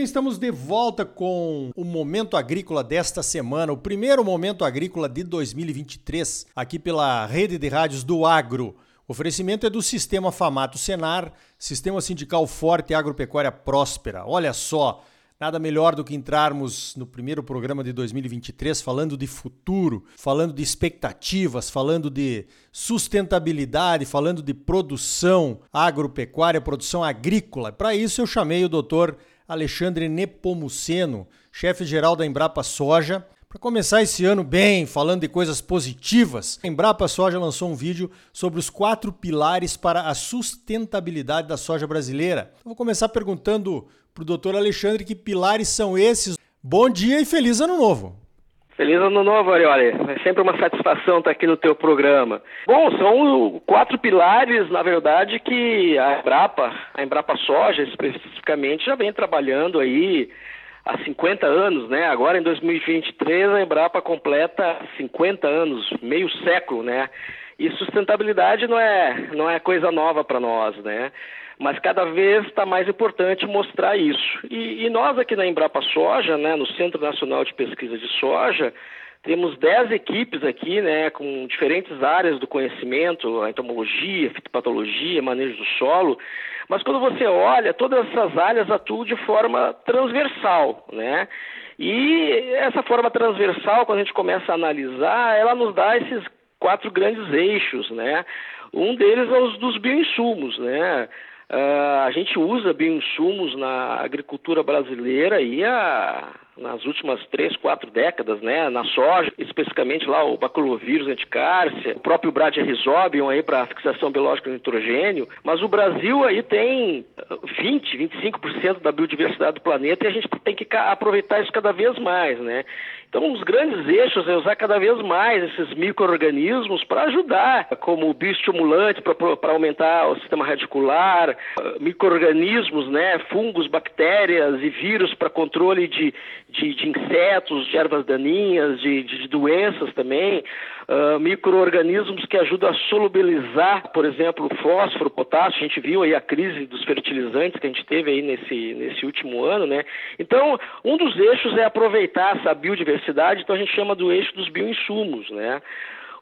bem, estamos de volta com o Momento Agrícola desta semana, o primeiro Momento Agrícola de 2023, aqui pela Rede de Rádios do Agro. O oferecimento é do Sistema Famato Senar, Sistema Sindical Forte e Agropecuária Próspera. Olha só, Nada melhor do que entrarmos no primeiro programa de 2023 falando de futuro, falando de expectativas, falando de sustentabilidade, falando de produção agropecuária, produção agrícola. Para isso eu chamei o doutor Alexandre Nepomuceno, chefe-geral da Embrapa Soja, para começar esse ano bem, falando de coisas positivas, a Embrapa Soja lançou um vídeo sobre os quatro pilares para a sustentabilidade da soja brasileira. Eu vou começar perguntando para o doutor Alexandre que pilares são esses. Bom dia e feliz ano novo! Feliz ano novo, Arioli. É sempre uma satisfação estar aqui no teu programa. Bom, são quatro pilares, na verdade, que a Embrapa, a Embrapa Soja especificamente, já vem trabalhando aí há 50 anos, né? Agora em 2023 a Embrapa completa 50 anos, meio século, né? E sustentabilidade não é, não é coisa nova para nós, né? mas cada vez está mais importante mostrar isso. E, e, nós aqui na Embrapa Soja, né, no Centro Nacional de Pesquisa de Soja, temos 10 equipes aqui, né, com diferentes áreas do conhecimento, a entomologia, fitopatologia, manejo do solo, mas quando você olha, todas essas áreas atuam de forma transversal, né? E essa forma transversal, quando a gente começa a analisar, ela nos dá esses quatro grandes eixos, né? Um deles é os dos bioinsumos, né? Uh, a gente usa bioinsumos na agricultura brasileira aí há, nas últimas três, quatro décadas, né? Na soja, especificamente lá o baculovírus anticárcia, o próprio Bradyrhizobium aí para fixação biológica de nitrogênio, mas o Brasil aí tem 20, 25% da biodiversidade do planeta e a gente tem que aproveitar isso cada vez mais, né? Então, os grandes eixos é usar cada vez mais esses micro-organismos para ajudar, como bioestimulante para aumentar o sistema radicular, micro-organismos, né, fungos, bactérias e vírus para controle de, de, de, insetos, de ervas daninhas, de, de, doenças também, uh, micro-organismos que ajudam a solubilizar, por exemplo, fósforo, potássio, a gente viu aí a crise dos fertilizantes que a gente teve aí nesse, nesse último ano, né? Então, um dos eixos é aproveitar essa biodiversidade, então a gente chama do eixo dos bioinsumos, né?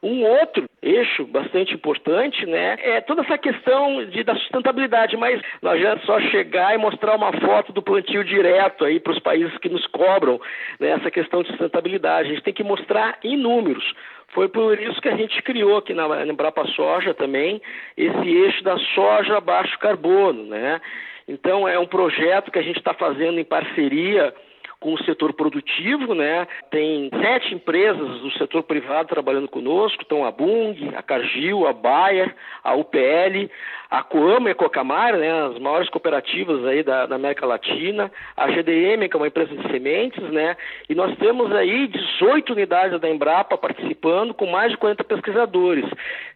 Um outro eixo bastante importante, né, é toda essa questão de, da sustentabilidade, mas não adianta só chegar e mostrar uma foto do plantio direto aí para os países que nos cobram né, essa questão de sustentabilidade. A gente tem que mostrar em números. Foi por isso que a gente criou aqui na, na Embrapa Soja também esse eixo da soja baixo carbono, né? Então é um projeto que a gente está fazendo em parceria com o setor produtivo, né? Tem sete empresas do setor privado trabalhando conosco, estão a Bung, a Cargill, a Bayer, a UPL, a Coama e a Cocamar, né, as maiores cooperativas aí da, da, América Latina, a GDM, que é uma empresa de sementes, né, e nós temos aí 18 unidades da Embrapa participando com mais de 40 pesquisadores,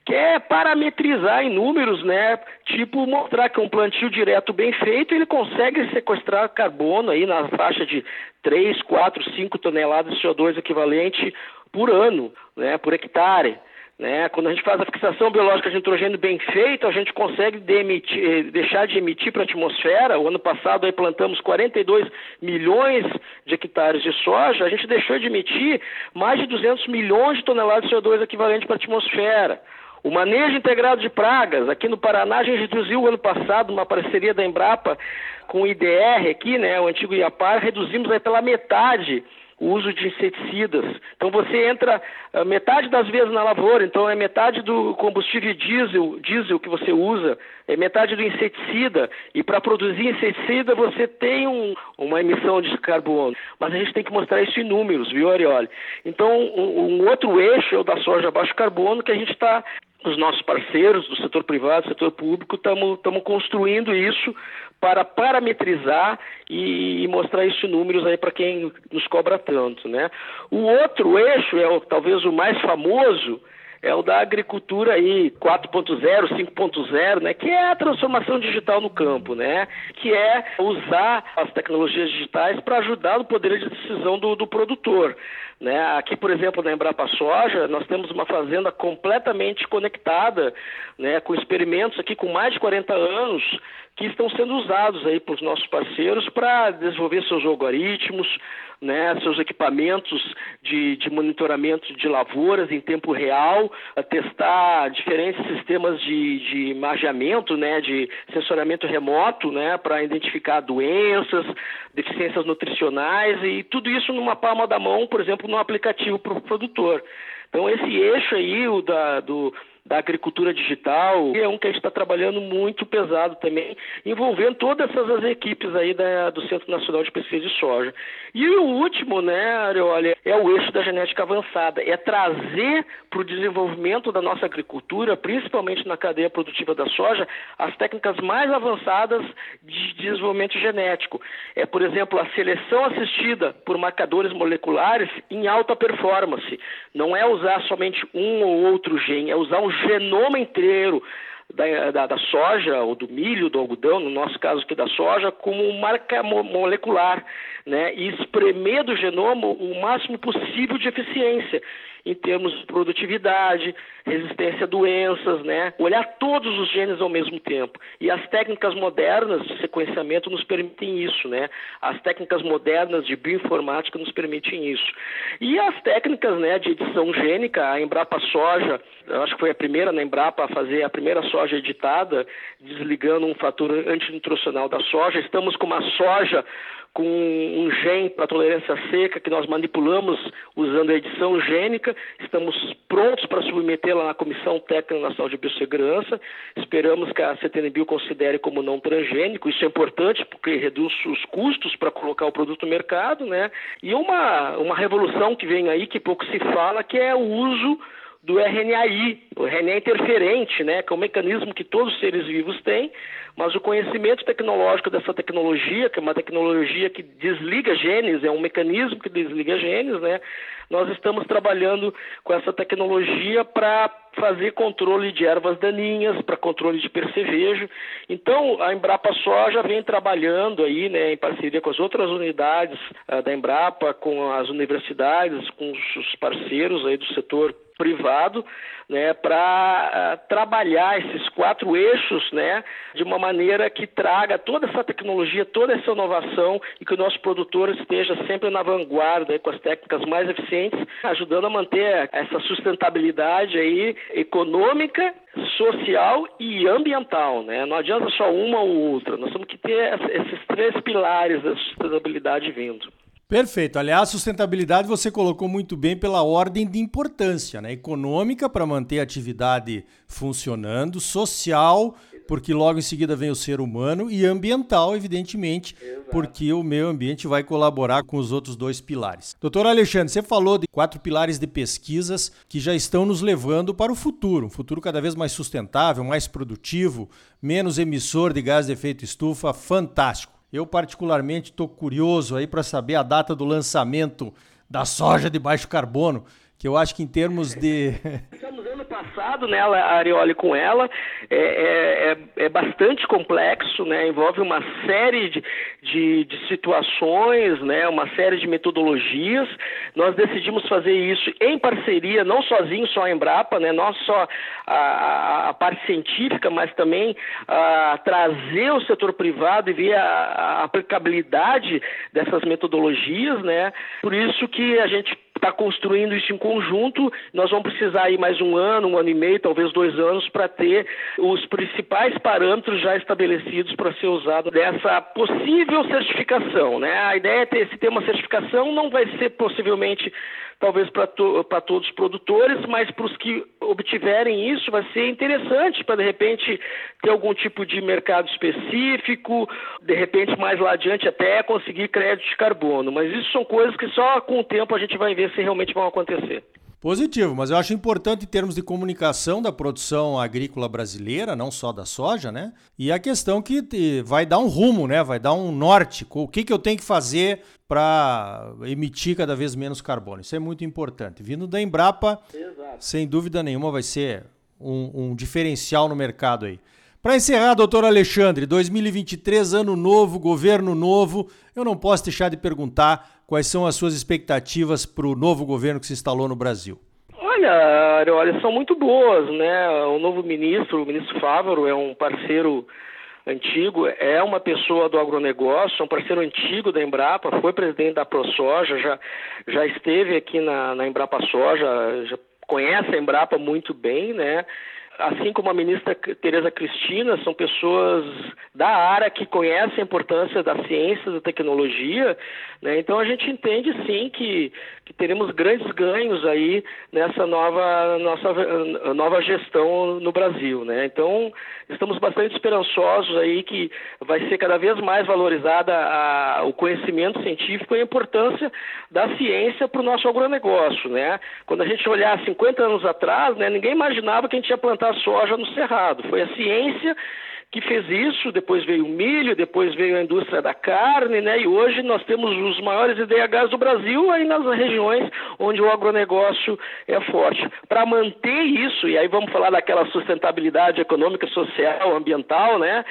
que é parametrizar em números, né, tipo mostrar que um plantio direto bem feito, ele consegue sequestrar carbono aí na faixa de 3, 4, 5 toneladas de CO2 equivalente por ano, né, por hectare. Né? Quando a gente faz a fixação biológica de nitrogênio bem feita, a gente consegue de emitir, eh, deixar de emitir para a atmosfera. O ano passado aí plantamos 42 milhões de hectares de soja, a gente deixou de emitir mais de 200 milhões de toneladas de CO2 equivalente para a atmosfera. O manejo integrado de pragas, aqui no Paraná, a gente reduziu ano passado, uma parceria da Embrapa com o IDR aqui, né, o antigo IAPAR, reduzimos aí pela metade o uso de inseticidas. Então você entra uh, metade das vezes na lavoura, então é metade do combustível diesel, diesel que você usa, é metade do inseticida. E para produzir inseticida você tem um, uma emissão de carbono. Mas a gente tem que mostrar isso em números, viu, Arioli? Então um, um outro eixo é o da soja baixo carbono que a gente está os nossos parceiros do setor privado, do setor público, estamos construindo isso para parametrizar e, mostrar isso em números aí para quem nos cobra tanto, né? O outro eixo é o, talvez o mais famoso é o da agricultura aí 4.0, 5.0, né, que é a transformação digital no campo, né, que é usar as tecnologias digitais para ajudar no poder de decisão do, do produtor. Né? Aqui, por exemplo, na Embrapa Soja, nós temos uma fazenda completamente conectada, né, com experimentos aqui com mais de 40 anos, que estão sendo usados aí pelos nossos parceiros para desenvolver seus algoritmos, né, seus equipamentos de, de, monitoramento de lavouras em tempo real, testar diferentes sistemas de, de imageamento, né, de sensoramento remoto, né, para identificar doenças, deficiências nutricionais e tudo isso numa palma da mão, por exemplo, no aplicativo para o produtor. Então esse eixo aí o da, do da agricultura digital, é um que a gente está trabalhando muito pesado também, envolvendo todas essas equipes aí da, do Centro Nacional de Pesquisa de Soja. E o último, né, Areoli, é o eixo da genética avançada, é trazer para o desenvolvimento da nossa agricultura, principalmente na cadeia produtiva da soja, as técnicas mais avançadas de desenvolvimento genético. É, por exemplo, a seleção assistida por marcadores moleculares em alta performance. Não é usar somente um ou outro gene, é usar um genoma inteiro da, da, da, soja, ou do milho, do algodão, no nosso caso aqui da soja, como marca molecular, né? E espremer do genoma o máximo possível de eficiência em termos de produtividade, resistência a doenças, né? Olhar todos os genes ao mesmo tempo. E as técnicas modernas de sequenciamento nos permitem isso, né? As técnicas modernas de bioinformática nos permitem isso. E as técnicas, né, de edição gênica, a Embrapa Soja, eu acho que foi a primeira na Embrapa a fazer a primeira soja editada, desligando um fator antinutricional da soja. Estamos com uma soja com um gene para tolerância seca que nós manipulamos usando a edição gênica. Estamos prontos para submetê-la na Comissão Técnica Nacional de Biossegurança. Esperamos que a CTNBio considere como não transgênico. Isso é importante porque reduz os custos para colocar o produto no mercado, né? E uma, uma revolução que vem aí, que pouco se fala, que é o uso do RNAi, o RNA interferente, né, que é um mecanismo que todos os seres vivos têm, mas o conhecimento tecnológico dessa tecnologia, que é uma tecnologia que desliga genes, é um mecanismo que desliga genes, né, nós estamos trabalhando com essa tecnologia para fazer controle de ervas daninhas, para controle de percevejo. Então, a Embrapa Soja vem trabalhando aí, né, em parceria com as outras unidades uh, da Embrapa, com as universidades, com os parceiros aí do setor privado, né, para ah, trabalhar esses quatro eixos, né, de uma maneira que traga toda essa tecnologia, toda essa inovação e que o nosso produtor esteja sempre na vanguarda com as técnicas mais eficientes, ajudando a manter essa sustentabilidade aí econômica, social e ambiental, né? Não adianta só uma ou outra. Nós temos que ter esses três pilares da sustentabilidade vindo. Perfeito. Aliás, sustentabilidade você colocou muito bem pela ordem de importância, né? Econômica para manter a atividade funcionando, social, porque logo em seguida vem o ser humano e ambiental, evidentemente, Exato. porque o meio ambiente vai colaborar com os outros dois pilares. Doutor Alexandre, você falou de quatro pilares de pesquisas que já estão nos levando para o futuro, um futuro cada vez mais sustentável, mais produtivo, menos emissor de gás de efeito estufa, fantástico. Eu, particularmente, estou curioso aí para saber a data do lançamento da soja de baixo carbono, que eu acho que em termos de. passado, né, a Arioli com ela, é, é, é, é, bastante complexo, né, envolve uma série de, de, de, situações, né, uma série de metodologias. Nós decidimos fazer isso em parceria, não sozinho, só a Embrapa, né, não só a, a parte científica, mas também a, trazer o setor privado e ver a, a aplicabilidade dessas metodologias, né. Por isso que a gente está construindo isso em conjunto. Nós vamos precisar aí mais um ano, um ano e meio, talvez dois anos, para ter os principais parâmetros já estabelecidos para ser usado dessa possível certificação. Né? A ideia é ter, se ter uma certificação, não vai ser possivelmente talvez para to, todos os produtores, mas para os que obtiverem isso vai ser interessante para de repente ter algum tipo de mercado específico, de repente mais lá adiante até conseguir crédito de carbono. Mas isso são coisas que só com o tempo a gente vai ver se realmente vão acontecer. Positivo, mas eu acho importante em termos de comunicação da produção agrícola brasileira, não só da soja, né? E a questão que vai dar um rumo, né? Vai dar um norte. O que, que eu tenho que fazer para emitir cada vez menos carbono? Isso é muito importante. Vindo da Embrapa, Exato. sem dúvida nenhuma, vai ser um, um diferencial no mercado aí. Para encerrar, doutor Alexandre, 2023, ano novo, governo novo, eu não posso deixar de perguntar quais são as suas expectativas para o novo governo que se instalou no Brasil. Olha, olha, são muito boas, né? O novo ministro, o ministro Fávaro, é um parceiro antigo, é uma pessoa do agronegócio, é um parceiro antigo da Embrapa, foi presidente da ProSoja, já, já esteve aqui na, na Embrapa Soja, já conhece a Embrapa muito bem, né? Assim como a ministra Tereza Cristina, são pessoas da área que conhecem a importância da ciência, da tecnologia, né? Então a gente entende sim que, que teremos grandes ganhos aí nessa nova nossa nova gestão no Brasil, né? Então estamos bastante esperançosos aí que vai ser cada vez mais valorizada a, o conhecimento científico e a importância da ciência para o nosso agronegócio, né? Quando a gente olhar 50 anos atrás, né, ninguém imaginava que a gente ia plantar soja no cerrado. Foi a ciência que fez isso, depois veio o milho, depois veio a indústria da carne, né? E hoje nós temos os maiores IDHs do Brasil aí nas regiões onde o agronegócio é forte. Para manter isso, e aí vamos falar daquela sustentabilidade econômica, social, ambiental, né?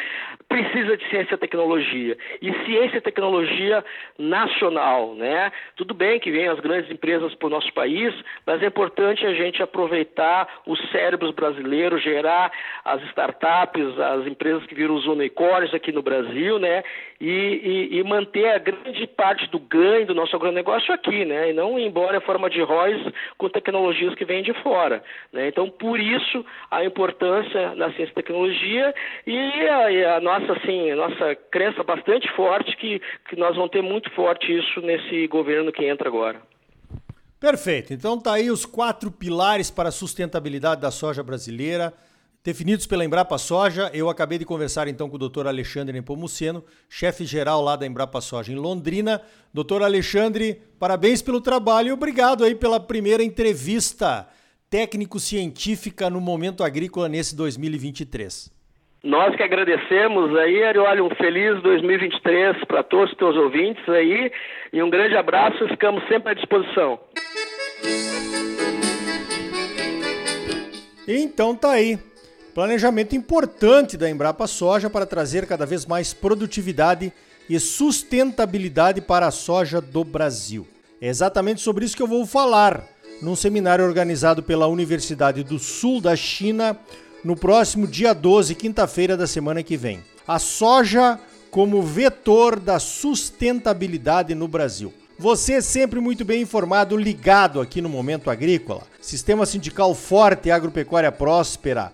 Precisa de ciência e tecnologia. E ciência e tecnologia nacional, né? Tudo bem que vem as grandes empresas para o nosso país, mas é importante a gente aproveitar os cérebros brasileiros, gerar as startups, as empresas empresas que viram os unicórnios aqui no Brasil, né? E, e, e, manter a grande parte do ganho do nosso agronegócio aqui, né? E não ir embora em forma de royalties com tecnologias que vêm de fora. Né? Então, por isso, a importância da ciência e tecnologia e a, e a nossa, assim, a nossa crença bastante forte que, que nós vamos ter muito forte isso nesse governo que entra agora. Perfeito. Então tá aí os quatro pilares para a sustentabilidade da soja brasileira definidos pela Embrapa Soja. Eu acabei de conversar então com o Dr. Alexandre Nepomuceno, chefe geral lá da Embrapa Soja em Londrina. Doutor Alexandre, parabéns pelo trabalho e obrigado aí pela primeira entrevista técnico-científica no Momento Agrícola nesse 2023. Nós que agradecemos aí, olha, um feliz 2023 para todos os teus ouvintes aí e um grande abraço, ficamos sempre à disposição. Então tá aí. Planejamento importante da Embrapa Soja para trazer cada vez mais produtividade e sustentabilidade para a soja do Brasil. É exatamente sobre isso que eu vou falar num seminário organizado pela Universidade do Sul da China no próximo dia 12, quinta-feira da semana que vem. A soja como vetor da sustentabilidade no Brasil. Você é sempre muito bem informado, ligado aqui no Momento Agrícola. Sistema sindical forte e agropecuária próspera